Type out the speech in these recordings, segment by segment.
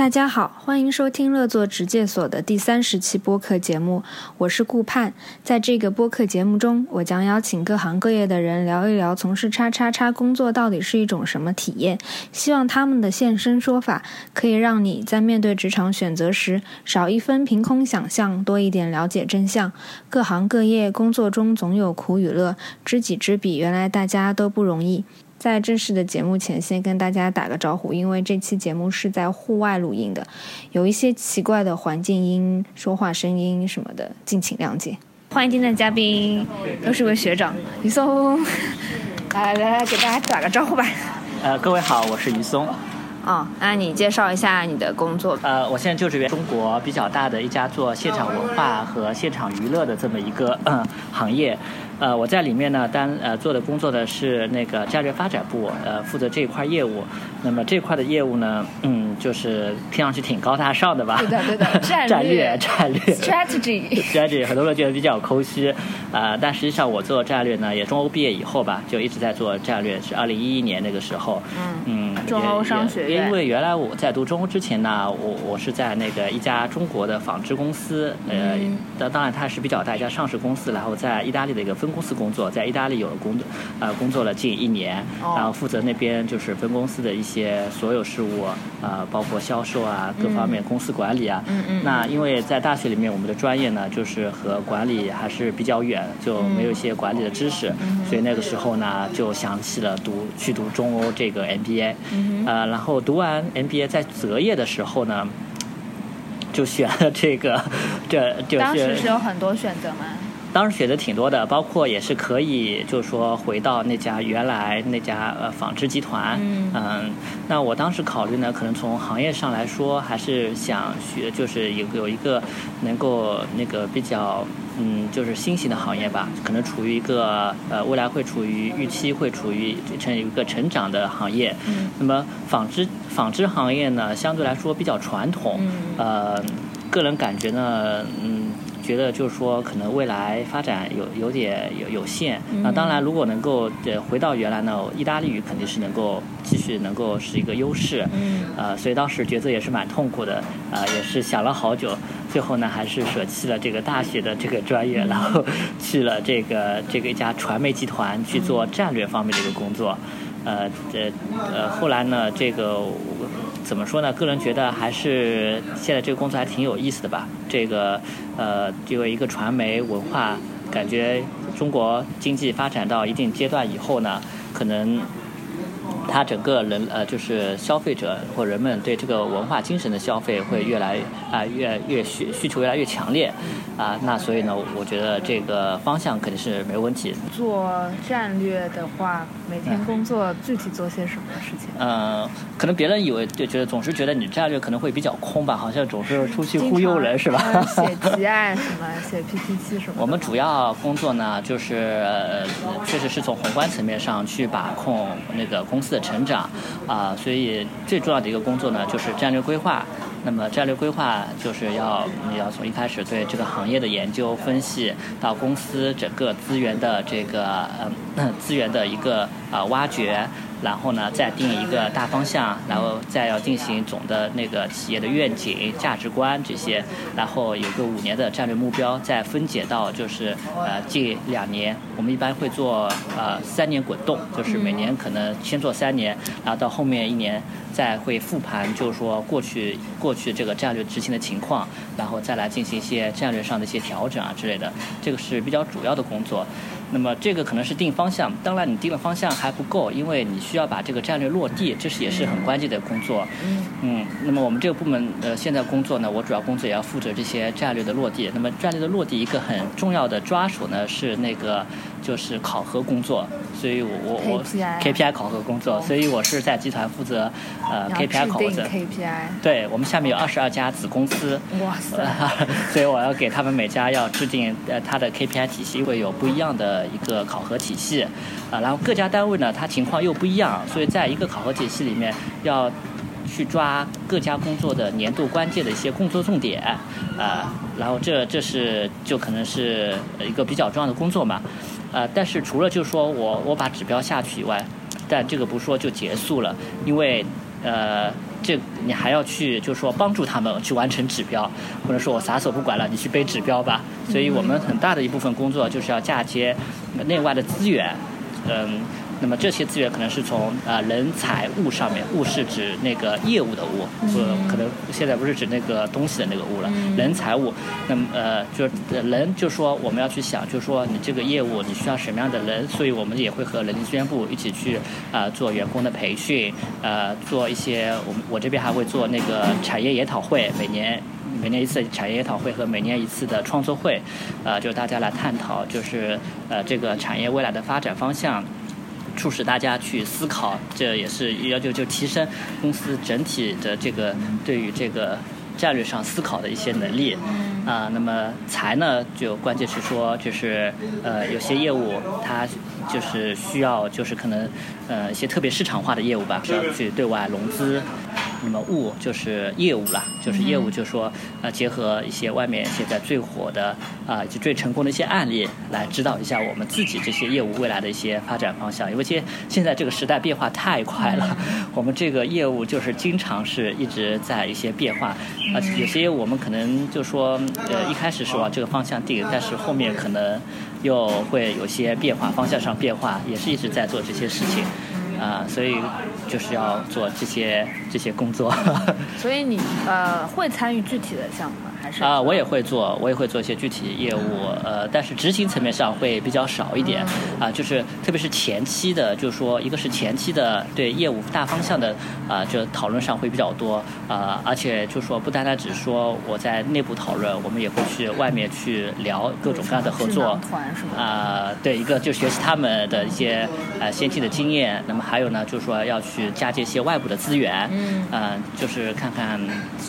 大家好，欢迎收听乐作职介所的第三十期播客节目，我是顾盼。在这个播客节目中，我将邀请各行各业的人聊一聊从事叉叉叉工作到底是一种什么体验。希望他们的现身说法可以让你在面对职场选择时少一分凭空想象，多一点了解真相。各行各业工作中总有苦与乐，知己知彼，原来大家都不容易。在正式的节目前，先跟大家打个招呼，因为这期节目是在户外录音的，有一些奇怪的环境音、说话声音什么的，敬请谅解。欢迎今天的嘉宾，又是位学长于松，来来来，给大家打个招呼吧。呃，各位好，我是于松。啊，那你介绍一下你的工作。呃，我现在就职于中国比较大的一家做现场文化和现场娱乐的这么一个行业。呃，我在里面呢，单呃做的工作呢是那个战略发展部，呃，负责这一块业务。那么这块的业务呢，嗯，就是听上去挺高大上的吧？对的，对的，战略，战略，strategy，strategy，很多人觉得比较抠虚，啊，但实际上我做战略呢，也中欧毕业以后吧，就一直在做战略，是二零一一年那个时候，嗯，嗯，中欧商学院。因为原来我在读中欧之前呢，我我是在那个一家中国的纺织公司，呃，当当然它是比较大一家上市公司，然后在意大利的一个分。公司工作在意大利有了工作，呃，工作了近一年，然后负责那边就是分公司的一些所有事务，呃，包括销售啊，各方面公司管理啊。嗯嗯。那因为在大学里面，我们的专业呢，就是和管理还是比较远，就没有一些管理的知识，所以那个时候呢，就想起了读去读中欧这个 MBA。嗯呃，然后读完 MBA，在择业的时候呢，就选了这个，这就是。当时是有很多选择吗？当时选择挺多的，包括也是可以，就是说回到那家原来那家呃纺织集团。嗯。那我当时考虑呢，可能从行业上来说，还是想学，就是有有一个能够那个比较嗯，就是新型的行业吧，可能处于一个呃未来会处于预期会处于成一个成长的行业。嗯。那么纺织纺织行业呢，相对来说比较传统。嗯。呃，个人感觉呢，嗯。觉得就是说，可能未来发展有有点有有限。那当然，如果能够呃回到原来呢，意大利语肯定是能够继续能够是一个优势。嗯。呃，所以当时抉择也是蛮痛苦的，啊，也是想了好久，最后呢还是舍弃了这个大学的这个专业，然后去了这个这个一家传媒集团去做战略方面的一个工作。呃，这呃后来呢，这个。怎么说呢？个人觉得还是现在这个工作还挺有意思的吧。这个，呃，作为一个传媒文化，感觉中国经济发展到一定阶段以后呢，可能。它整个人呃，就是消费者或人们对这个文化精神的消费会越来啊越越需需求越来越强烈，啊，那所以呢，我觉得这个方向肯定是没问题。做战略的话，每天工作具体做些什么事情？嗯，可能别人以为就觉得总是觉得你战略可能会比较空吧，好像总是出去忽悠人是吧？写提案什么，写 PPT 什么。我们主要工作呢，就是确实是从宏观层面上去把控那个公司的。成长，啊，所以最重要的一个工作呢，就是战略规划。那么战略规划就是要你要从一开始对这个行业的研究分析，到公司整个资源的这个呃 资源的一个啊挖掘。然后呢，再定一个大方向，然后再要进行总的那个企业的愿景、价值观这些，然后有个五年的战略目标，再分解到就是呃近两年，我们一般会做呃三年滚动，就是每年可能先做三年，然后到后面一年再会复盘，就是说过去过去这个战略执行的情况，然后再来进行一些战略上的一些调整啊之类的，这个是比较主要的工作。那么这个可能是定方向，当然你定了方向还不够，因为你需要把这个战略落地，这是也是很关键的工作。嗯，那么我们这个部门呃现在工作呢，我主要工作也要负责这些战略的落地。那么战略的落地一个很重要的抓手呢是那个。就是考核工作，所以我我我 KPI 考核工作，所以我是在集团负责呃 KPI 考核。KPI。对我们下面有二十二家子公司。哇塞！所以我要给他们每家要制定呃它的 KPI 体系，会有不一样的一个考核体系啊。然后各家单位呢，它情况又不一样，所以在一个考核体系里面，要去抓各家工作的年度关键的一些工作重点啊。然后这这是就可能是一个比较重要的工作嘛。呃，但是除了就是说我我把指标下去以外，但这个不说就结束了，因为呃这你还要去就是说帮助他们去完成指标，或者说我撒手不管了，你去背指标吧。所以我们很大的一部分工作就是要嫁接内外的资源，嗯。那么这些资源可能是从呃人财物上面，物是指那个业务的物，不可能现在不是指那个东西的那个物了。人财物，那么呃就人就说我们要去想，就是说你这个业务你需要什么样的人，所以我们也会和人力资源部一起去啊做员工的培训，呃做一些我们我这边还会做那个产业研讨会，每年每年一次产业研讨会和每年一次的创作会，呃就大家来探讨就是呃这个产业未来的发展方向。促使大家去思考，这也是要求就提升公司整体的这个对于这个战略上思考的一些能力。啊，那么财呢，就关键是说，就是呃，有些业务它就是需要，就是可能呃一些特别市场化的业务吧，需要去对外融资。那么物就是业务了，就是业务，就是说，呃，结合一些外面现在最火的啊，以及最成功的一些案例，来指导一下我们自己这些业务未来的一些发展方向。因为现现在这个时代变化太快了，我们这个业务就是经常是一直在一些变化，而且有些我们可能就说，呃，一开始是往这个方向定，但是后面可能又会有些变化，方向上变化，也是一直在做这些事情。啊，所以就是要做这些这些工作。所以你呃会参与具体的项目吗？还是啊，我也会做，我也会做一些具体业务。呃，但是执行层面上会比较少一点。啊，就是特别是前期的，就是说一个是前期的对业务大方向的啊，就讨论上会比较多。啊，而且就是说不单单只说我在内部讨论，我们也会去外面去聊各种各样的合作。啊，对，一个就学习他们的一些呃先进的经验。那么。还有呢，就是说要去嫁接一些外部的资源，嗯，就是看看，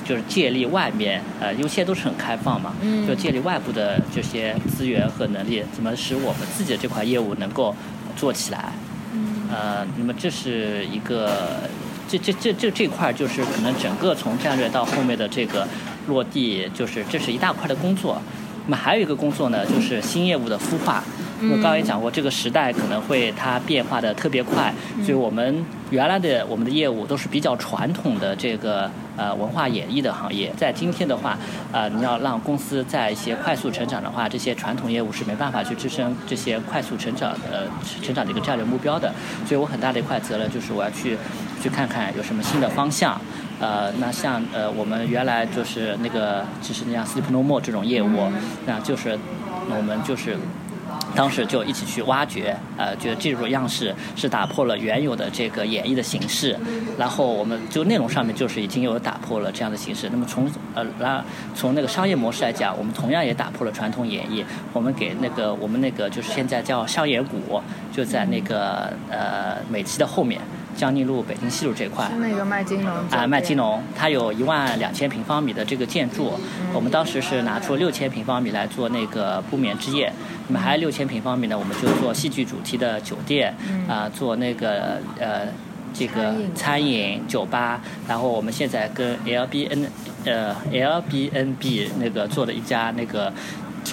就是借力外面，呃，因为都是很开放嘛，嗯，就借力外部的这些资源和能力，怎么使我们自己的这块业务能够做起来，嗯，呃，那么这是一个，这这这这这块就是可能整个从战略到后面的这个落地，就是这是一大块的工作。那么还有一个工作呢，就是新业务的孵化。我刚刚也讲过，这个时代可能会它变化的特别快，所以我们原来的我们的业务都是比较传统的这个呃文化演艺的行业，在今天的话，呃，你要让公司在一些快速成长的话，这些传统业务是没办法去支撑这些快速成长的成长的一个战略目标的。所以我很大的一块责任就是我要去去看看有什么新的方向。呃，那像呃我们原来就是那个就是那样 Sleep No More 这种业务，那就是我们就是。当时就一起去挖掘，呃，觉得这种样式是打破了原有的这个演绎的形式，然后我们就内容上面就是已经有打破了这样的形式。那么从呃，那从那个商业模式来讲，我们同样也打破了传统演绎。我们给那个我们那个就是现在叫商演谷，就在那个呃美琪的后面。江宁路、北京西路这块，是那个麦金融啊，麦金融，它有一万两千平方米的这个建筑，我们当时是拿出六千平方米来做那个不眠之夜，那么还有六千平方米呢，我们就做戏剧主题的酒店，啊，做那个呃这个餐饮。酒吧，然后我们现在跟 L B N 呃 L B N B 那个做了一家那个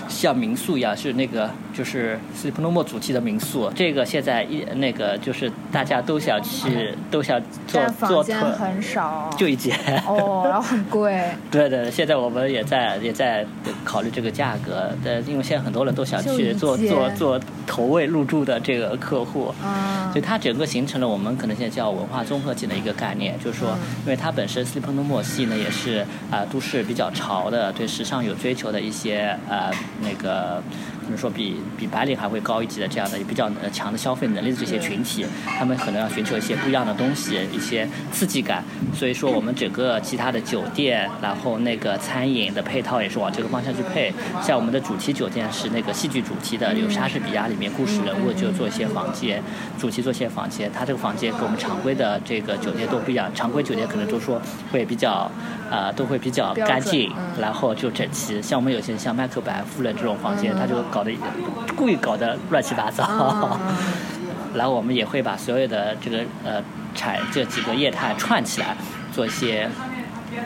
像民宿一样，是那个。就是 Sleep No More 主题的民宿，这个现在一那个就是大家都想去，都想做做。房很少。就一间。哦，然后很贵。对对，现在我们也在也在考虑这个价格，但，因为现在很多人都想去做做做投位入住的这个客户。嗯。所以它整个形成了我们可能现在叫文化综合体的一个概念，就是说，因为它本身 Sleep No More 系呢也是啊都市比较潮的，对时尚有追求的一些呃那个。比如说，比比白领还会高一级的这样的比较强的消费能力的这些群体，他们可能要寻求一些不一样的东西，一些刺激感。所以说，我们整个其他的酒店，然后那个餐饮的配套也是往这个方向去配。像我们的主题酒店是那个戏剧主题的，有莎士比亚里面故事人物就做一些房间，主题做一些房间。它这个房间跟我们常规的这个酒店都不一样，常规酒店可能都说会比较，呃，都会比较干净，然后就整齐。像我们有些像麦克白夫人这种房间，它就。搞的故意搞得乱七八糟，然后我们也会把所有的这个呃产这几个业态串起来，做一些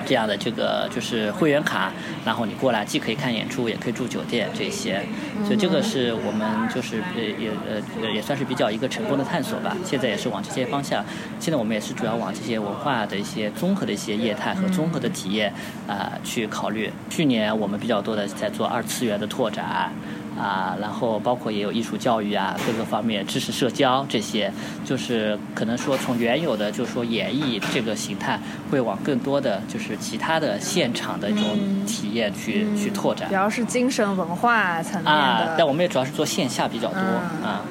这样的这个就是会员卡，然后你过来既可以看演出，也可以住酒店这些，所以这个是我们就是呃也呃也算是比较一个成功的探索吧。现在也是往这些方向，现在我们也是主要往这些文化的一些综合的一些业态和综合的体验啊去考虑。去年我们比较多的在做二次元的拓展。啊，然后包括也有艺术教育啊，各个方面知识社交这些，就是可能说从原有的就是说演绎这个形态，会往更多的就是其他的现场的一种体验去去拓展。主要是精神文化层面的。啊，但我们也主要是做线下比较多啊，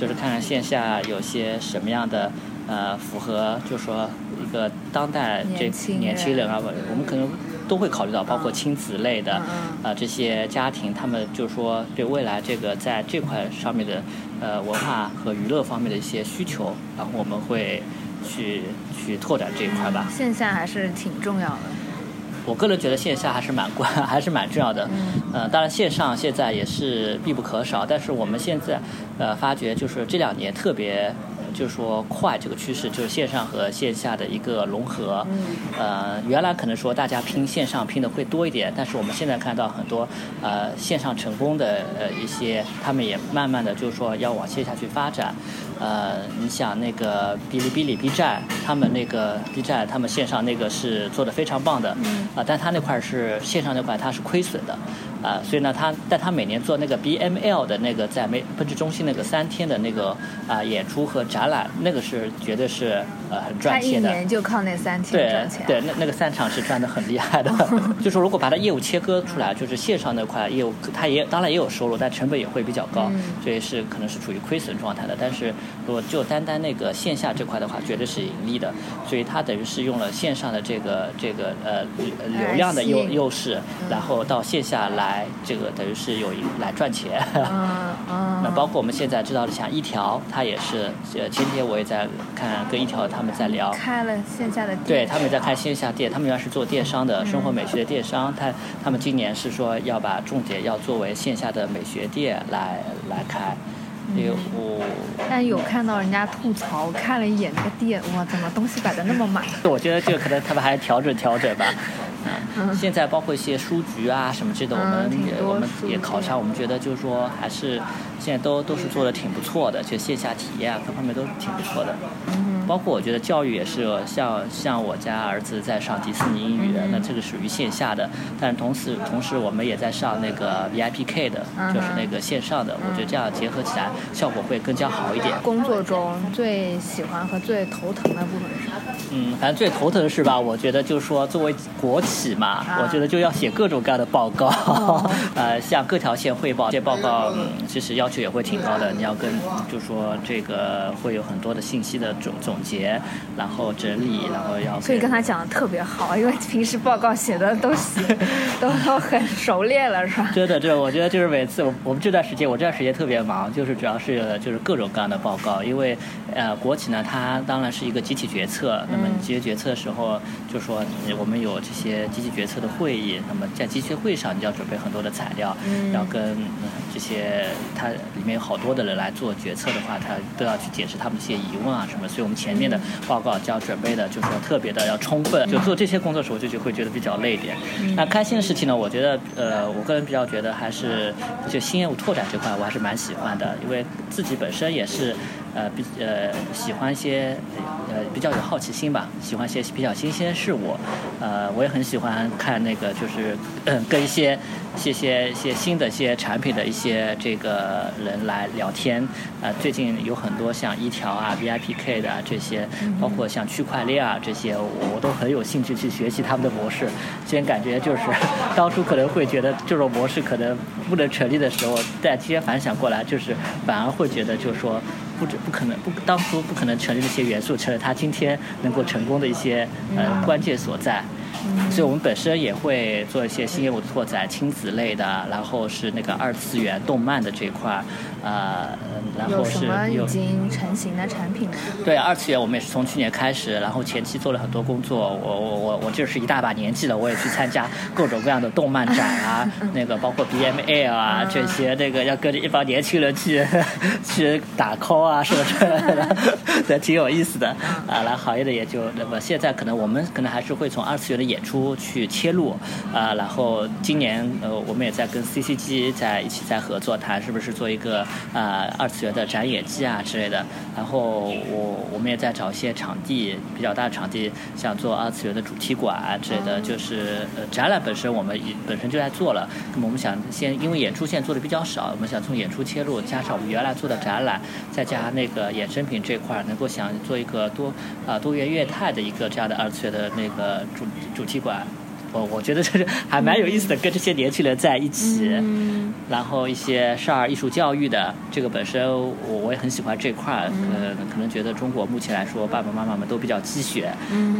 就是看看线下有些什么样的呃符合，就是说一个当代这年轻人啊，我们可能。都会考虑到，包括亲子类的，啊，这些家庭，他们就是说对未来这个在这块上面的，呃，文化和娱乐方面的一些需求，然后我们会去去拓展这一块吧。线下还是挺重要的。我个人觉得线下还是蛮关，还是蛮重要的。嗯。当然线上现在也是必不可少，但是我们现在呃发觉就是这两年特别。就是说快这个趋势，就是线上和线下的一个融合。呃，原来可能说大家拼线上拼的会多一点，但是我们现在看到很多呃线上成功的呃一些，他们也慢慢的就是说要往线下去发展。呃，你想那个哔哩哔哩 B 站，他们那个 B 站，他们线上那个是做的非常棒的。嗯啊，但他那块是线上那块，它是亏损的。啊，所以呢，他但他每年做那个 BML 的那个在美奔驰中心那个三天的那个啊演出和展览，那个是绝对是呃很赚钱的。他一年就靠那三天赚钱。对，那那个三场是赚的很厉害的。就是如果把它业务切割出来，就是线上那块业务，它也当然也有收入，但成本也会比较高，所以是可能是处于亏损状态的。但是如果就单单那个线下这块的话，绝对是盈利的。所以它等于是用了线上的这个这个呃流量的优优势，然后到线下来。来，这个等于是有一来赚钱。嗯嗯。那包括我们现在知道的，像一条，他也是，呃，前天我也在看，跟一条他们在聊。开了线下的店。对，他们在开线下店，他们原来是做电商的，生活美学的电商。他他们今年是说要把重点要作为线下的美学店来来开。有。但有看到人家吐槽，看了一眼那个店，哇，怎么东西摆的那么满？我觉得这个可能他们还调整调整吧。嗯，现在包括一些书局啊什么之类的，我们也我们也考察，我们觉得就是说还是现在都都是做的挺不错的，就线下体验啊各方面都是挺不错的。嗯，包括我觉得教育也是，像像我家儿子在上迪士尼英语，那这个属于线下的，但是同时同时我们也在上那个 VIPK 的，就是那个线上的，我觉得这样结合起来效果会更加好一点。工作中最喜欢和最头疼的部分是？嗯，反正最头疼的是吧？我觉得就是说作为国企嘛，我觉得就要写各种各样的报告，呃，向各条线汇报。这些报告其实要求也会挺高的，你要跟，就说这个会有很多的信息的总总结，然后整理，然后要。所以跟他讲的特别好，因为平时报告写的都写 都都很熟练了，是吧？真的，这我觉得就是每次我我们这段时间，我这段时间特别忙，就是主要是就是各种各样的报告，因为呃，国企呢，它当然是一个集体决策，那么集体决策的时候，就说我们有这些机器决策的会议，那么在机器会上，你要准备很多的材料，要跟这些它里面有好多的人来做决策的话，他都要去解释他们一些疑问啊什么，所以我们前面的报告就要准备的，就是说特别的要充分，就做这些工作的时候就就会觉得比较累一点。那开心的事情呢，我觉得呃，我个人比较觉得还是就新业务拓展这块，我还是蛮喜欢的，因为自己本身也是。呃，比呃喜欢一些呃比较有好奇心吧，喜欢一些比较新鲜的事物，呃，我也很喜欢看那个就是 跟一些些些一些新的一些产品的一些这个人来聊天，呃，最近有很多像一条啊、VIPK 的这些，包括像区块链啊这些，我都很有兴趣去学习他们的模式。虽然感觉就是 当初可能会觉得这种模式可能不能成立的时候，但今天反想过来，就是反而会觉得就是说。不止不可能不当初不可能成立的一些元素，成了他今天能够成功的一些呃关键所在。所以我们本身也会做一些新业务拓展，亲子类的，然后是那个二次元动漫的这一块，呃，然后是有已经成型的产品。对，二次元我们也是从去年开始，然后前期做了很多工作。我我我我就是一大把年纪了，我也去参加各种各样的动漫展啊，那个包括 BML 啊这些，那个要跟着一帮年轻人去 去打 call 啊什么的，也挺有意思的。啊，那行业的也就那么现在可能我们可能还是会从二次元的。的演出去切入，啊，然后今年呃我们也在跟 CCG 在一起在合作，谈是不是做一个啊二次元的展演季啊之类的。然后我我们也在找一些场地，比较大的场地，想做二次元的主题馆之类的，就是呃展览本身我们本身就在做了。那么我们想先因为演出现在做的比较少，我们想从演出切入，加上我们原来做的展览，再加那个衍生品这块，能够想做一个多啊多元业态的一个这样的二次元的那个主主题馆。我我觉得这是还蛮有意思的，跟这些年轻人在一起，然后一些少儿艺术教育的这个本身，我我也很喜欢这块儿。呃，可能觉得中国目前来说，爸爸妈妈们都比较鸡血，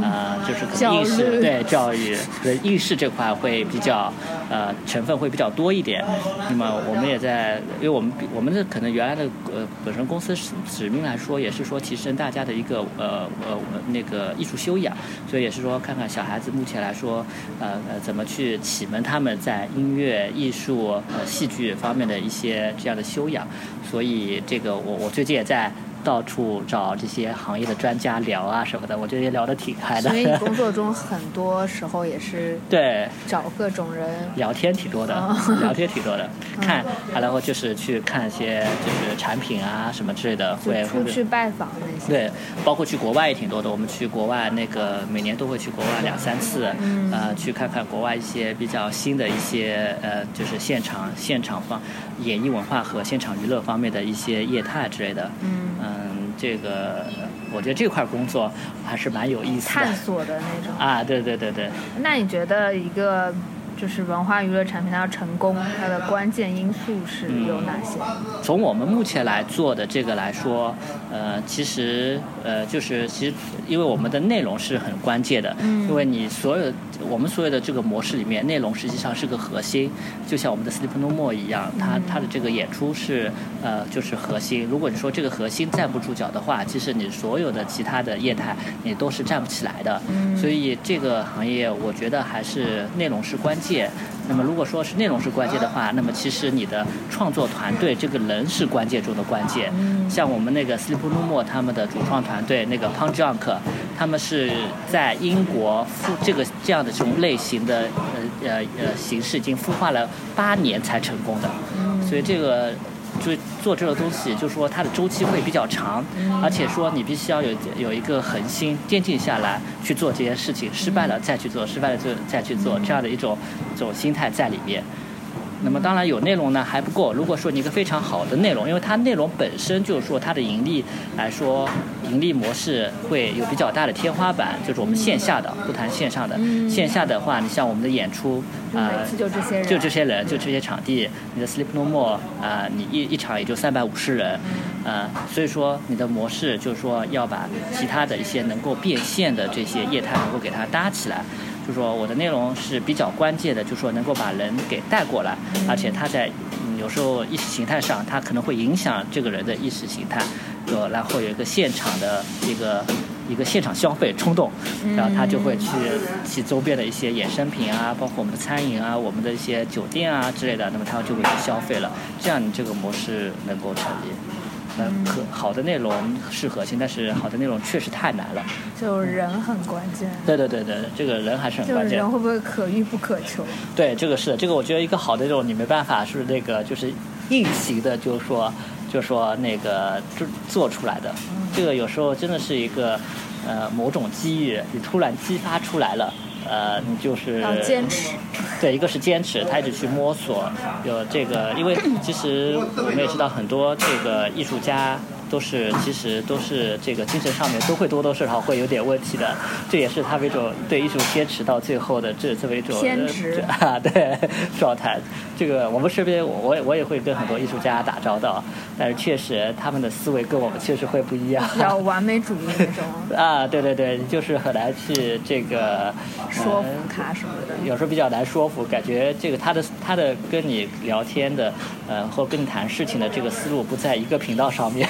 啊，就是可能应试对教育，对意识这块会比较呃成分会比较多一点。那么我们也在，因为我们我们的可能原来的呃本身公司使使命来说，也是说提升大家的一个呃呃那个艺术修养，所以也是说看看小孩子目前来说。呃呃，怎么去启蒙他们在音乐、艺术、呃戏剧方面的一些这样的修养？所以这个我我最近也在。到处找这些行业的专家聊啊什么的，我觉得也聊得挺嗨的。所以你工作中很多时候也是 对找各种人聊天挺多的，聊天挺多的。看，然后就是去看一些就是产品啊什么之类的，会出去拜访那些。对，包括去国外也挺多的。我们去国外那个每年都会去国外两三次，呃，去看看国外一些比较新的一些呃，就是现场现场方演艺文化和现场娱乐方面的一些业态之类的。嗯。这个，我觉得这块工作还是蛮有意思的，探索的那种啊，对对对对。那你觉得一个？就是文化娱乐产品它要成功，它的关键因素是有哪些？从我们目前来做的这个来说，呃，其实呃，就是其实因为我们的内容是很关键的，嗯，因为你所有我们所有的这个模式里面，内容实际上是个核心，就像我们的 Sleep No More 一样，它它的这个演出是呃就是核心。如果你说这个核心站不住脚的话，其实你所有的其他的业态你都是站不起来的。嗯，所以这个行业我觉得还是内容是关键。那么，如果说是内容是关键的话，那么其实你的创作团队这个人是关键中的关键。像我们那个 Sleep No More 他们的主创团队那个 p u n j u n k 他们是在英国孵这个这样的这种类型的呃呃呃形式已经孵化了八年才成功的，所以这个。就做这个东西，就是说它的周期会比较长，而且说你必须要有有一个恒心，坚定下来去做这件事情，失败了再去做，失败了就再去做，这样的一种这种心态在里面。那么当然有内容呢还不够。如果说你一个非常好的内容，因为它内容本身就是说它的盈利来说，盈利模式会有比较大的天花板，就是我们线下的不谈线上的。线下的话，你像我们的演出，啊，就这些人，就这些人，就这些场地，你的 Sleep No More，啊，你一一场也就三百五十人，啊，所以说你的模式就是说要把其他的一些能够变现的这些业态能够给它搭起来。就说我的内容是比较关键的，就说能够把人给带过来，而且他在有时候意识形态上，他可能会影响这个人的意识形态，有然后有一个现场的一个一个现场消费冲动，然后他就会去其周边的一些衍生品啊，包括我们的餐饮啊，我们的一些酒店啊之类的，那么他就会去消费了，这样你这个模式能够成立。嗯，可好的内容是核心，但是好的内容确实太难了。就人很关键。对对对对，这个人还是很关键。人会不会可遇不可求？对，这个是这个，我觉得一个好的这种你没办法是那个就是硬性的，就是说就是说那个做做出来的。这个有时候真的是一个呃某种机遇，你突然激发出来了。呃，你就是要坚持，对，一个是坚持，他一直去摸索，有这个，因为 其实我们也知道很多这个艺术家。都是其实都是这个精神上面都会多多少少会有点问题的，这也是他为一种对艺术坚持到最后的这这么一种坚持啊对 状态。这个我们身边我我也会跟很多艺术家打交道，但是确实他们的思维跟我们确实会不一样，比较完美主义那种。啊对对对，就是很难去这个说服他什么的，有时候比较难说服，感觉这个他的他的跟你聊天的呃或跟你谈事情的这个思路不在一个频道上面。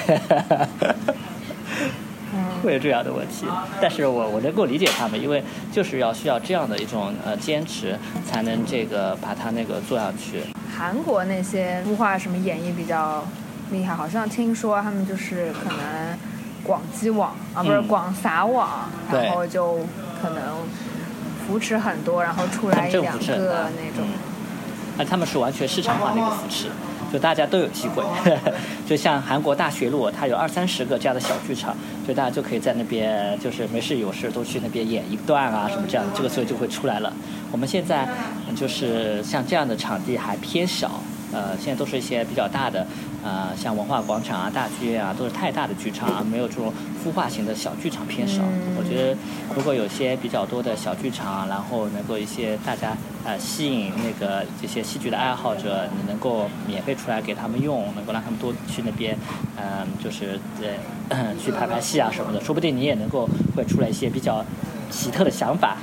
会有这样的问题，但是我我能够理解他们，因为就是要需要这样的一种呃坚持，才能这个把它那个做下去。韩国那些孵化什么演绎比较厉害，好像听说他们就是可能广积网啊，不是广撒网，然后就可能扶持很多，然后出来一两个那种。那他们是完全市场化的一个扶持，就大家都有机会。就像韩国大学路，它有二三十个这样的小剧场，就大家就可以在那边，就是没事有事都去那边演一段啊什么这样的，这个时候就会出来了。我们现在就是像这样的场地还偏小。呃，现在都是一些比较大的，呃，像文化广场啊、大剧院啊，都是太大的剧场啊，没有这种孵化型的小剧场偏少。我觉得如果有些比较多的小剧场，然后能够一些大家呃吸引那个这些戏剧的爱好者，你能够免费出来给他们用，能够让他们多去那边，嗯，就是呃 去拍拍戏啊什么的，说不定你也能够会出来一些比较奇特的想法，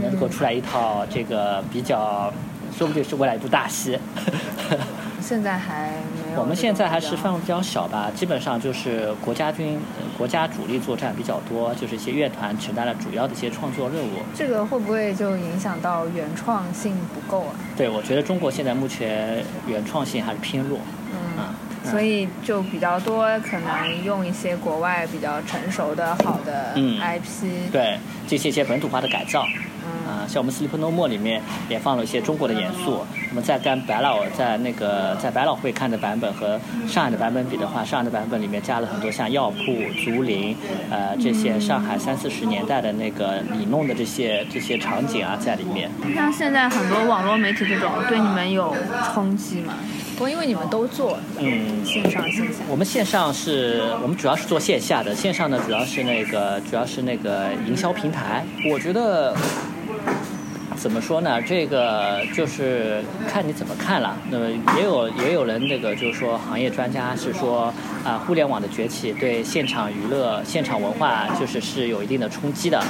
能够出来一套这个比较。说不定是未来一部大戏。现在还没有。我们现在还是范围比较小吧，基本上就是国家军、国家主力作战比较多，就是一些乐团承担了主要的一些创作任务。这个会不会就影响到原创性不够啊？对，我觉得中国现在目前原创性还是偏弱。嗯，所以就比较多可能用一些国外比较成熟的好的 IP。对，进行一些本土化的改造。像我们《Sleep No More》里面也放了一些中国的元素。那么在跟百老在那个在百老汇看的版本和上海的版本比的话，上海的版本里面加了很多像药铺、竹林，呃，这些上海三四十年代的那个里弄的这些这些场景啊在里面。像现在很多网络媒体这种，对你们有冲击吗？不过因为你们都做，嗯，线上线下。我们线上是我们主要是做线下的，线上呢主要是那个主要是那个营销平台。我觉得。Amen. 怎么说呢？这个就是看你怎么看了。那么也有也有人那个就是说，行业专家是说啊，互联网的崛起对现场娱乐、现场文化就是是有一定的冲击的。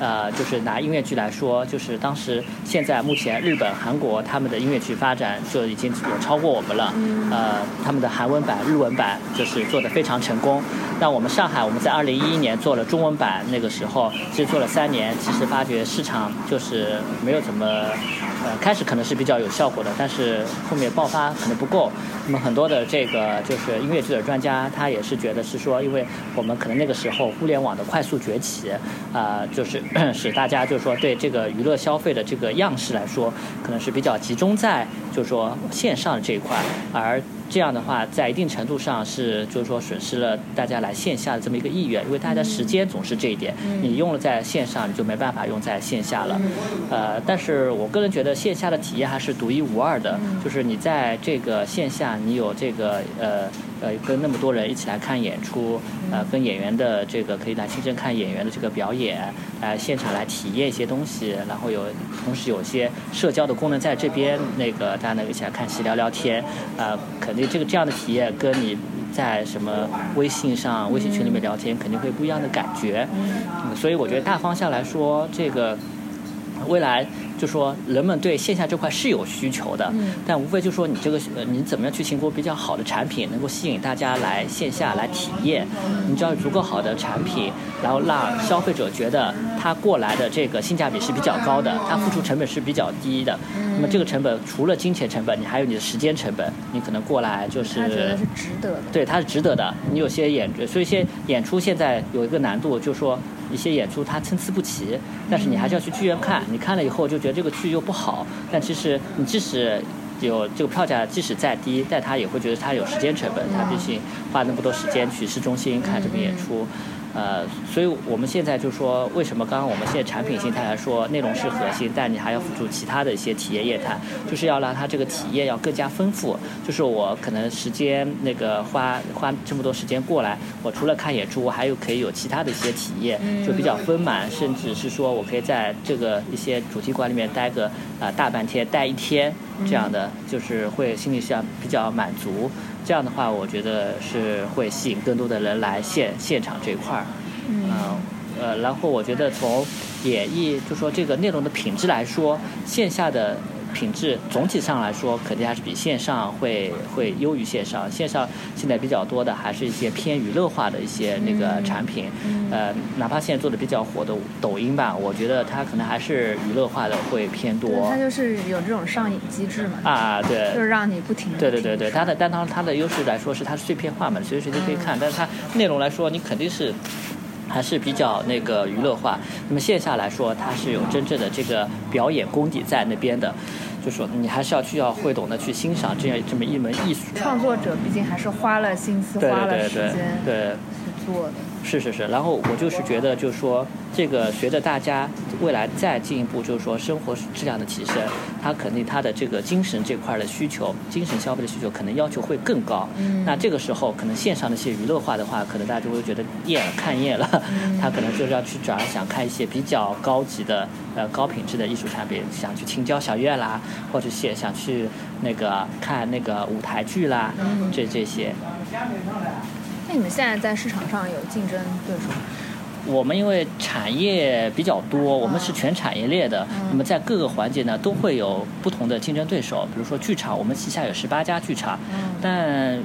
呃，就是拿音乐剧来说，就是当时现在目前日本、韩国他们的音乐剧发展就已经有超过我们了。呃，他们的韩文版、日文版就是做的非常成功。那我们上海，我们在二零一一年做了中文版，那个时候其实做了三年，其实发觉市场就是没。没有怎么，呃，开始可能是比较有效果的，但是后面爆发可能不够。那么很多的这个就是音乐剧的专家，他也是觉得是说，因为我们可能那个时候互联网的快速崛起，啊，就是 使大家就是说对这个娱乐消费的这个样式来说，可能是比较集中在就是说线上这一块，而。这样的话，在一定程度上是，就是说损失了大家来线下的这么一个意愿，因为大家时间总是这一点，你用了在线上，你就没办法用在线下了。呃，但是我个人觉得线下的体验还是独一无二的，就是你在这个线下，你有这个呃。呃，跟那么多人一起来看演出，呃，跟演员的这个可以来亲身看演员的这个表演，来现场来体验一些东西，然后有同时有些社交的功能在这边，那个大家能一起来看戏聊聊天，呃，肯定这个这样的体验跟你在什么微信上、微信群里面聊天肯定会不一样的感觉，嗯，所以我觉得大方向来说，这个未来。就说人们对线下这块是有需求的，但无非就说你这个呃你怎么样去评估比较好的产品，能够吸引大家来线下来体验。你只要足够好的产品，然后让消费者觉得他过来的这个性价比是比较高的，他付出成本是比较低的。那么这个成本除了金钱成本，你还有你的时间成本，你可能过来就是他觉得是值得的。对，他是值得的。你有些演，所以一些演出现在有一个难度，就是说。一些演出它参差不齐，但是你还是要去剧院看。你看了以后就觉得这个区域又不好，但其实你即使有这个票价，即使再低，但他也会觉得他有时间成本，他毕竟花那么多时间去市中心看这个演出。呃，所以我们现在就说，为什么刚刚我们现在产品形态来说，内容是核心，但你还要辅助其他的一些体验业态，就是要让它这个体验要更加丰富。就是我可能时间那个花花这么多时间过来，我除了看演出，我还有可以有其他的一些体验，就比较丰满，甚至是说我可以在这个一些主题馆里面待个啊大半天，待一天这样的，就是会心里上比较满足。这样的话，我觉得是会吸引更多的人来现现场这一块儿，嗯，呃，然后我觉得从演绎，就说这个内容的品质来说，线下的。品质总体上来说，肯定还是比线上会会优于线上。线上现在比较多的还是一些偏娱乐化的一些那个产品，呃，哪怕现在做的比较火的抖音吧，我觉得它可能还是娱乐化的会偏多。它就是有这种上瘾机制嘛。啊，对。就是让你不停。对对对对，它的但当它的优势来说是它碎片化嘛，随时随地可以看。但是它内容来说，你肯定是。还是比较那个娱乐化。那么线下来说，它是有真正的这个表演功底在那边的，就说你还是要去要会懂得去欣赏这样这么一门艺术。创作者毕竟还是花了心思，花了时间对去做的。是是是，然后我就是觉得，就是说，这个随着大家未来再进一步，就是说生活质量的提升，他肯定他的这个精神这块的需求，精神消费的需求可能要求会更高。嗯。那这个时候，可能线上那些娱乐化的话，可能大家就会觉得厌了，看厌了。嗯。他可能就是要去转而想看一些比较高级的、呃高品质的艺术产品，想去青椒小院啦，或者些想去那个看那个舞台剧啦，这这些。那你们现在在市场上有竞争对手？我们因为产业比较多，我们是全产业链的，那么在各个环节呢都会有不同的竞争对手。比如说剧场，我们旗下有十八家剧场，但。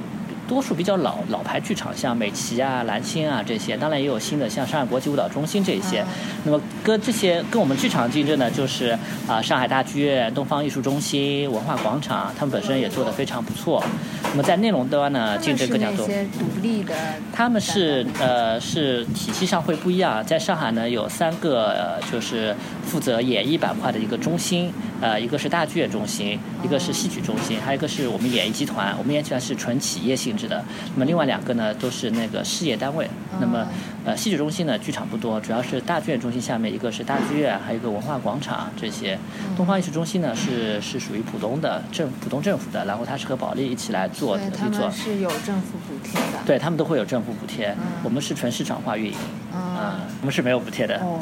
多数比较老老牌剧场，像美琪啊、蓝星啊这些，当然也有新的，像上海国际舞蹈中心这一些。那么跟这些跟我们剧场竞争呢，就是啊上海大剧院、东方艺术中心、文化广场，他们本身也做得非常不错。那么在内容端呢，竞争更加多。些独立的。他们是呃是体系上会不一样。在上海呢，有三个就是负责演艺板块的一个中心，呃一个是大剧院中心，一个是戏曲中心，还有一个是我们演艺集团。我们演艺集团是纯企业性。质的，那么另外两个呢都是那个事业单位。那么，呃，戏曲中心呢剧场不多，主要是大剧院中心下面一个是大剧院，还有一个文化广场这些。东方艺术中心呢是是属于浦东的政浦东政府的，然后它是和保利一起来做的。他们是有政府补贴的。对他们都会有政府补贴，我们是纯市场化运营。嗯，我们是没有补贴的。哦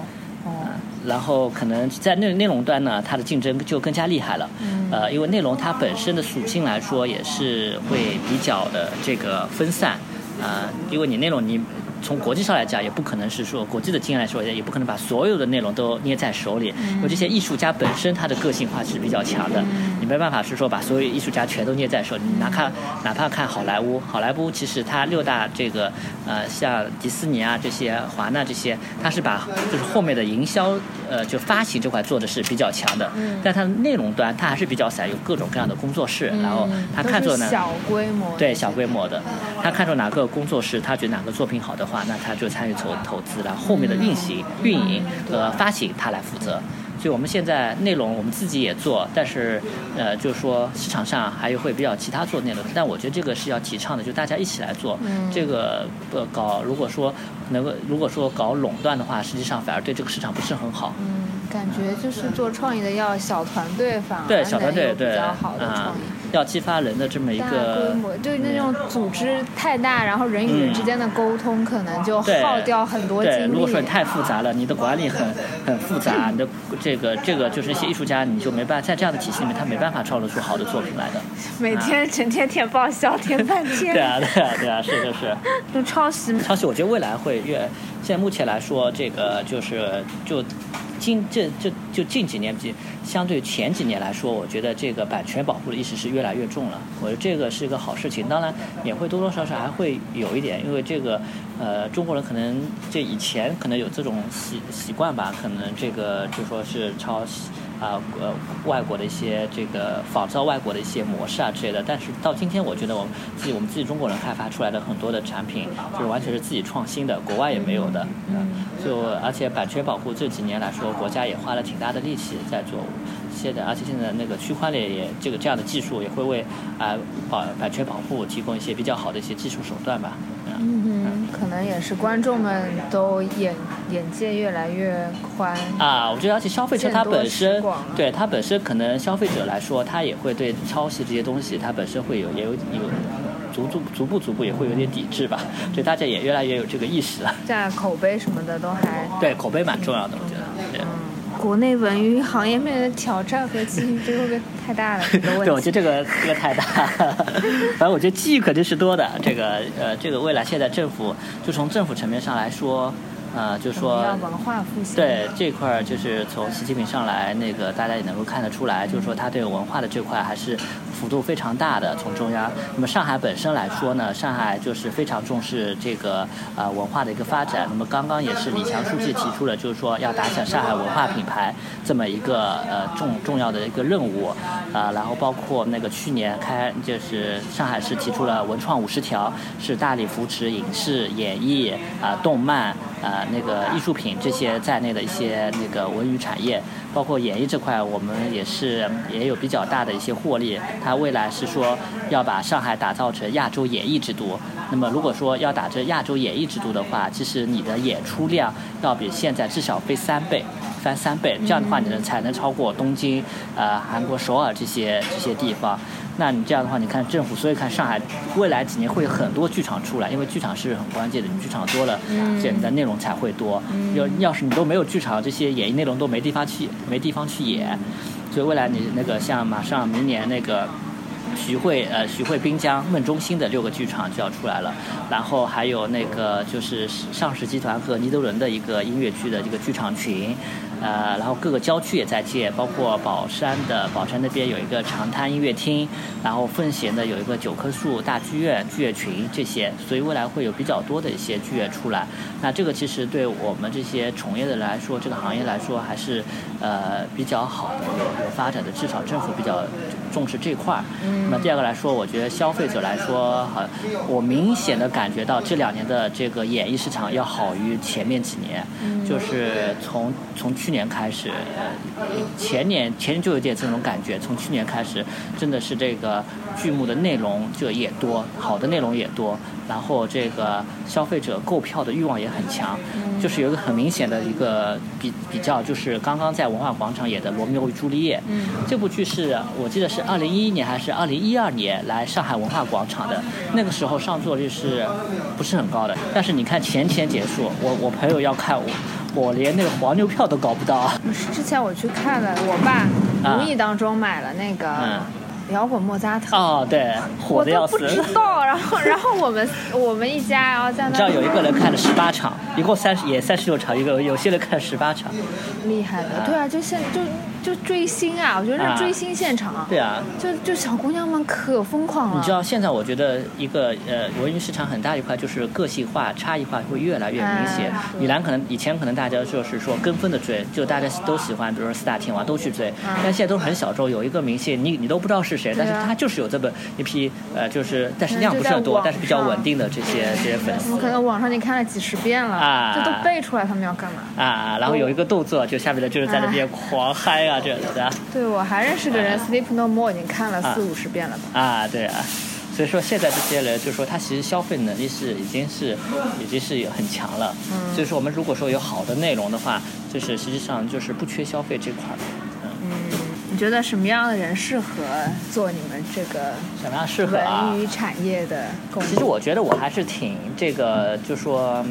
哦。然后可能在内内容端呢，它的竞争就更加厉害了。嗯。呃，因为内容它本身的属性来说，也是会比较的这个分散。啊，因为你内容你。从国际上来讲，也不可能是说国际的经验来说，也不可能把所有的内容都捏在手里。因为这些艺术家本身他的个性化是比较强的，你没办法是说把所有艺术家全都捏在手里。哪怕哪怕看好莱坞，好莱坞其实它六大这个呃像迪士尼啊这些华纳这些，它是把就是后面的营销呃就发行这块做的是比较强的。但它的内容端它还是比较散，有各种各样的工作室，然后他看中呢小规模对小规模的，他看中哪个工作室，他觉得哪个作品好的。话，那他就参与投投资了，后面的运行、运营和发行他来负责。所以我们现在内容我们自己也做，但是呃，就是说市场上还有会比较其他做内容，但我觉得这个是要提倡的，就大家一起来做。这个呃搞，如果说能够如果说搞垄断的话，实际上反而对这个市场不是很好。嗯，感觉就是做创意的要小团队，反而对小团队对比较好的创意。要激发人的这么一个规模，就那种组织太大，然后人与人之间的沟通可能就耗掉很多精力。对，如果说你太复杂了，你的管理很很复杂，你的这个这个就是一些艺术家，你就没办法在这样的体系里面，他没办法创作出好的作品来的。每天整天填报销，填半 天。对啊，对啊，对啊，是是是。就抄袭。抄袭，我觉得未来会越，现在目前来说，这个就是就。近这这就近几年比相对前几年来说，我觉得这个版权保护的意识是越来越重了。我觉得这个是一个好事情，当然也会多多少少还会有一点，因为这个呃中国人可能这以前可能有这种习习惯吧，可能这个就说是抄袭。啊，呃，外国的一些这个仿造外国的一些模式啊之类的，但是到今天，我觉得我们自己我们自己中国人开发出来的很多的产品，就是完全是自己创新的，国外也没有的。嗯。就而且版权保护这几年来说，国家也花了挺大的力气在做。现在，而且现在那个区块链也这个这样的技术也会为啊保版权保护提供一些比较好的一些技术手段吧。嗯哼，可能也是观众们都眼眼界越来越宽啊。我觉得，而且消费者他本身，对他本身可能消费者来说，他也会对抄袭这些东西，他本身会有也有有逐逐逐步逐步也会有点抵制吧。所以大家也越来越有这个意识了。在口碑什么的都还对口碑蛮重要的，我觉得。国内文娱行业面临的挑战和机遇，这个太大了。对，我觉得这个这个太大。反正我觉得机遇肯定是多的。这个呃，这个未来现在政府就从政府层面上来说。呃，就说文化复兴对这块儿，就是从习近平上来，那个大家也能够看得出来，就是说他对文化的这块还是幅度非常大的。从中央，那么上海本身来说呢，上海就是非常重视这个呃文化的一个发展。那么刚刚也是李强书记提出了，就是说要打响上海文化品牌这么一个呃重重要的一个任务啊。然后包括那个去年开，就是上海市提出了文创五十条，是大力扶持影视、演艺啊、动漫。呃那个艺术品这些在内的一些那个文娱产业，包括演艺这块，我们也是也有比较大的一些获利。它未来是说要把上海打造成亚洲演艺之都。那么如果说要打这亚洲演艺之都的话，其实你的演出量要比现在至少飞三倍。翻三倍，这样的话你能才能超过东京、呃韩国首尔这些这些地方。那你这样的话，你看政府，所以看上海未来几年会有很多剧场出来，因为剧场是很关键的，你剧场多了，这你的内容才会多。要要是你都没有剧场，这些演艺内容都没地方去，没地方去演。所以未来你那个像马上明年那个。徐汇呃，徐汇滨江梦中心的六个剧场就要出来了，然后还有那个就是上市集团和尼德伦的一个音乐剧的这个剧场群。呃，然后各个郊区也在建，包括宝山的宝山那边有一个长滩音乐厅，然后奉贤的有一个九棵树大剧院剧院群这些，所以未来会有比较多的一些剧院出来。那这个其实对我们这些从业的人来说，这个行业来说还是呃比较好的，有有发展的，至少政府比较重视这块儿。那么第二个来说，我觉得消费者来说，好，我明显的感觉到这两年的这个演艺市场要好于前面几年，就是从从去。去年开始，前年前年就有点这种感觉。从去年开始，真的是这个剧目的内容就也多，好的内容也多，然后这个消费者购票的欲望也很强。就是有一个很明显的一个比比较，就是刚刚在文化广场演的《罗密欧与朱丽叶》。这部剧是我记得是二零一一年还是二零一二年来上海文化广场的，那个时候上座率是不是很高的？但是你看前天结束，我我朋友要看我。我连那个黄牛票都搞不到。之前我去看了，我爸无意当中买了那个摇滚莫扎特。哦，对，火的要死。我都不知道，然后 然后我们我们一家然后在那。你知道有一个人看了十八场，一共三十也三十六场，一个有些人看了十八场。厉害的，对啊，就现就。就追星啊！我觉得是追星现场。对啊，就就小姑娘们可疯狂了。你知道现在我觉得一个呃文娱市场很大一块就是个性化、差异化会越来越明显。米兰可能以前可能大家就是说跟风的追，就大家都喜欢，比如说四大天王都去追。但现在都是很小众，有一个明星你你都不知道是谁，但是他就是有这么一批呃就是但是量不是很多，但是比较稳定的这些这些粉丝。可能网上你看了几十遍了，啊，这都背出来他们要干嘛？啊，然后有一个动作，就下面的就是在那边狂嗨啊，这样的。对，我还认识个人，Sleep No More 已经看了四五十遍了吧？啊，对啊，所以说现在这些人，就是说他其实消费能力是已经是已经是很强了。嗯。所以说我们如果说有好的内容的话，就是实际上就是不缺消费这块嗯。嗯。你觉得什么样的人适合做你们这个什么样适合文娱产业的工作？其实我觉得我还是挺这个，就说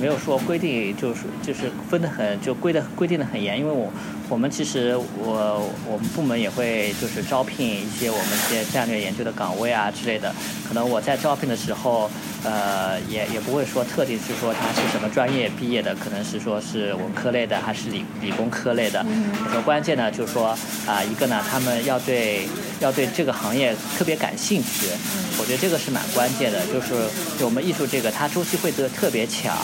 没有说规定，就是就是分的很，就规的规定的很严，因为我。我们其实，我我们部门也会就是招聘一些我们一些战略研究的岗位啊之类的。可能我在招聘的时候，呃，也也不会说特定是说他是什么专业毕业的，可能是说是文科类的还是理理工科类的。说关键呢，就是说啊，一个呢，他们要对要对这个行业特别感兴趣。我觉得这个是蛮关键的，就是就我们艺术这个，它周期会得特别强，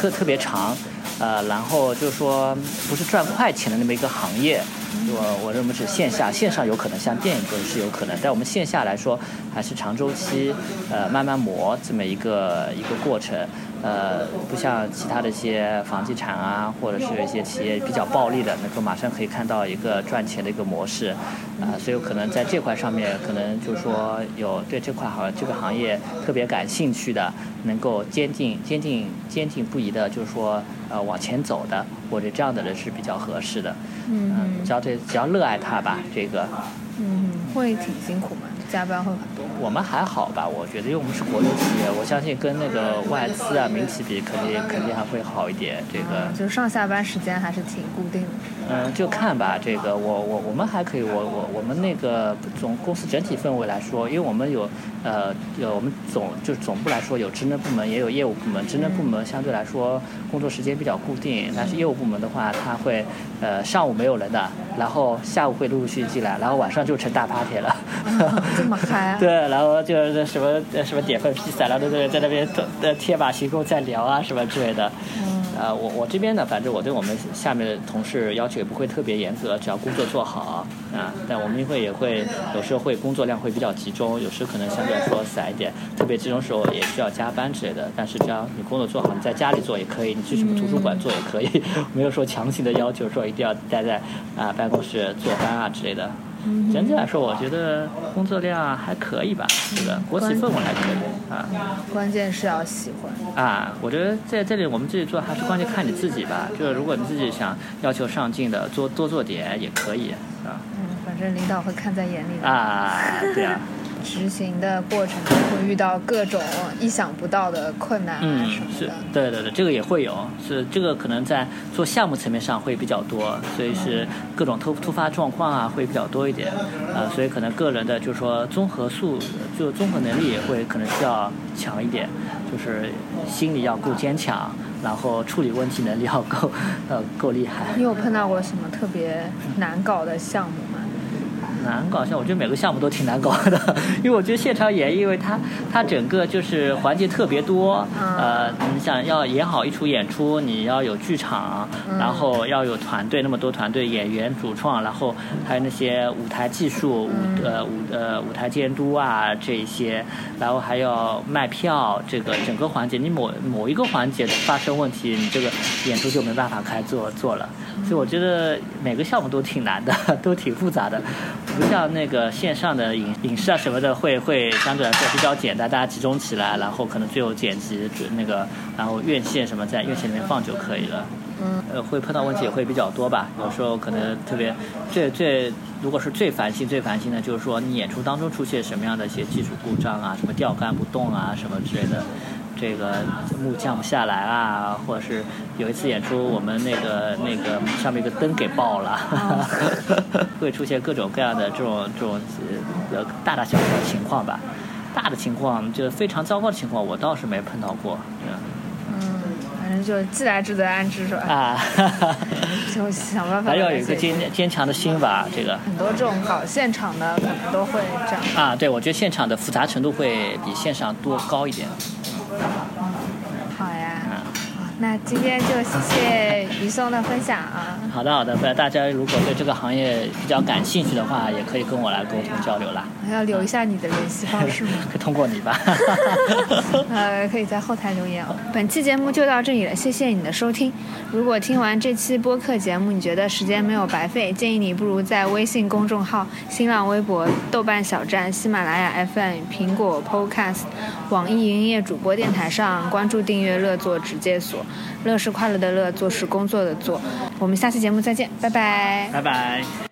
特特别长。呃，然后就说不是赚快钱的那么一个行业，我我认为是线下，线上有可能像电影是有可能，但我们线下来说还是长周期，呃，慢慢磨这么一个一个过程。呃，不像其他的一些房地产啊，或者是一些企业比较暴利的，能够马上可以看到一个赚钱的一个模式，啊，所以可能在这块上面，可能就是说有对这块行这个行业特别感兴趣的，能够坚定坚定坚定不移的，就是说呃往前走的，或者这样的人是比较合适的。嗯，只要对只要热爱它吧，这个。嗯，会挺辛苦吗？加班会很多。我们还好吧，我觉得，因为我们是国有企业，我相信跟那个外资啊、民企比，肯定肯定还会好一点。这个就上下班时间还是挺固定的。嗯，就看吧。这个我我我们还可以，我我我们那个总公司整体氛围来说，因为我们有呃有我们总就是总部来说有职能部门也有业务部门，职能部门相对来说工作时间比较固定，但是业务部门的话，他会呃上午没有人的，然后下午会陆陆续续进来，然后晚上就成大 party 了。这么嗨？啊对，然后就是什么什么点份披萨，然后都在在那边贴马行宫在聊啊什么之类的。嗯，呃，我我这边呢，反正我对我们下面的同事要求也不会特别严格，只要工作做好啊。但我们一会也会有时候会工作量会比较集中，有时可能相对来说散一点。特别集中时候也需要加班之类的。但是只要你工作做好，你在家里做也可以，你去什么图书馆做也可以，没有说强行的要求说一定要待在啊办公室坐班啊之类的。整体来说，我觉得工作量还可以吧，这个国企氛围还可以啊。关键是要喜欢啊，我觉得在这里我们自己做还是关键看你自己吧。就是如果你自己想要求上进的，做多做点也可以啊。嗯，反正领导会看在眼里的啊，对啊。执行的过程中会遇到各种意想不到的困难啊什么的。是，对对对，这个也会有，是这个可能在做项目层面上会比较多，所以是各种突突发状况啊会比较多一点，呃，所以可能个人的就是说综合素，就综合能力也会可能需要强一点，就是心理要够坚强，然后处理问题能力要够，呃，够厉害。你有碰到过什么特别难搞的项目吗？难搞像我觉得每个项目都挺难搞的，因为我觉得现场演，因为它它整个就是环节特别多，呃，你想要演好一出演出，你要有剧场，然后要有团队，那么多团队演员主创，然后还有那些舞台技术，舞呃舞呃舞台监督啊这一些，然后还要卖票，这个整个环节你某某一个环节发生问题，你这个演出就没办法开做做了，所以我觉得每个项目都挺难的，都挺复杂的。不像那个线上的影影视啊什么的，会会相对来说比较简单，大家集中起来，然后可能最后剪辑那个，然后院线什么在院线里面放就可以了。嗯。呃，会碰到问题也会比较多吧？有时候可能特别最最，如果是最烦心最烦心的，就是说你演出当中出现什么样的一些技术故障啊，什么吊杆不动啊，什么之类的。这个幕降不下来啊，或者是有一次演出，我们那个那个上面一个灯给爆了，会出现各种各样的这种这种呃大大小小的情况吧。大的情况就非常糟糕的情况，我倒是没碰到过。嗯，反正就既来之则安之，是吧？啊，就想办法。还要有一个坚坚强的心吧，这个。很多这种搞现场的可能都会这样。啊，对，我觉得现场的复杂程度会比线上多高一点。Thank you. 那今天就谢谢于松的分享啊。好的好的，大家如果对这个行业比较感兴趣的话，也可以跟我来沟通交流啦。要留一下你的联系方式吗？可 以通过你吧。呃，可以在后台留言哦。本期节目就到这里了，谢谢你的收听。如果听完这期播客节目，你觉得时间没有白费，建议你不如在微信公众号、新浪微博、豆瓣小站、喜马拉雅 FM、苹果 Podcast、网易云音乐主播电台上关注订阅“乐作直接所”。乐是快乐的乐，做是工作的做。我们下期节目再见，拜拜。拜拜。